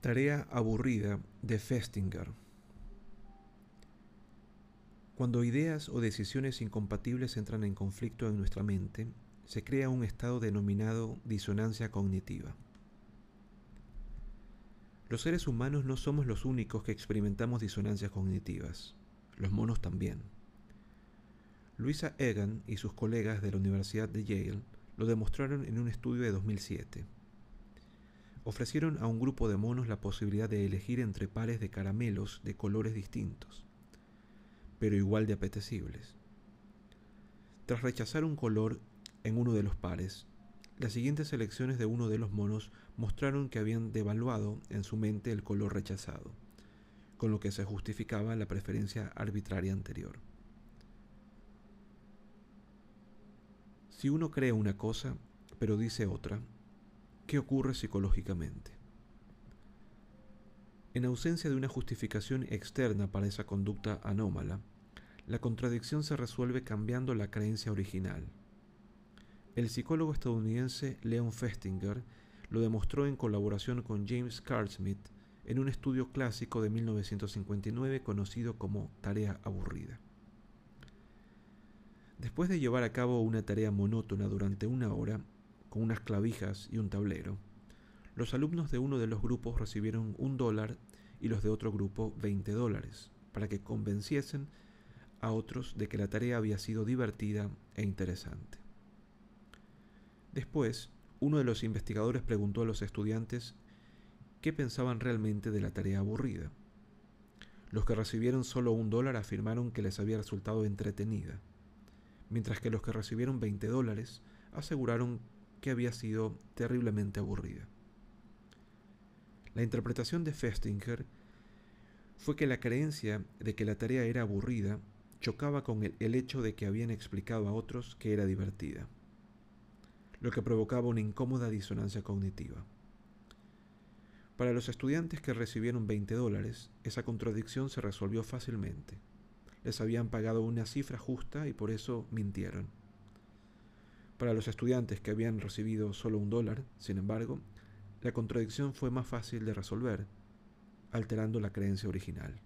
Tarea aburrida de Festinger. Cuando ideas o decisiones incompatibles entran en conflicto en nuestra mente, se crea un estado denominado disonancia cognitiva. Los seres humanos no somos los únicos que experimentamos disonancias cognitivas, los monos también. Luisa Egan y sus colegas de la Universidad de Yale lo demostraron en un estudio de 2007 ofrecieron a un grupo de monos la posibilidad de elegir entre pares de caramelos de colores distintos, pero igual de apetecibles. Tras rechazar un color en uno de los pares, las siguientes selecciones de uno de los monos mostraron que habían devaluado en su mente el color rechazado, con lo que se justificaba la preferencia arbitraria anterior. Si uno cree una cosa, pero dice otra, ¿Qué ocurre psicológicamente? En ausencia de una justificación externa para esa conducta anómala, la contradicción se resuelve cambiando la creencia original. El psicólogo estadounidense Leon Festinger lo demostró en colaboración con James Carlsmith en un estudio clásico de 1959 conocido como tarea aburrida. Después de llevar a cabo una tarea monótona durante una hora, con unas clavijas y un tablero. Los alumnos de uno de los grupos recibieron un dólar y los de otro grupo 20 dólares, para que convenciesen a otros de que la tarea había sido divertida e interesante. Después, uno de los investigadores preguntó a los estudiantes qué pensaban realmente de la tarea aburrida. Los que recibieron solo un dólar afirmaron que les había resultado entretenida, mientras que los que recibieron 20 dólares aseguraron que había sido terriblemente aburrida. La interpretación de Festinger fue que la creencia de que la tarea era aburrida chocaba con el, hecho de que habían explicado a otros que era divertida, lo que provocaba una incómoda disonancia cognitiva. Para los estudiantes que recibieron 20 dólares, esa contradicción se resolvió fácilmente. Les habían pagado una cifra justa y por eso mintieron. Para los estudiantes que habían recibido solo un dólar, sin embargo, la contradicción fue más fácil de resolver, alterando la creencia original.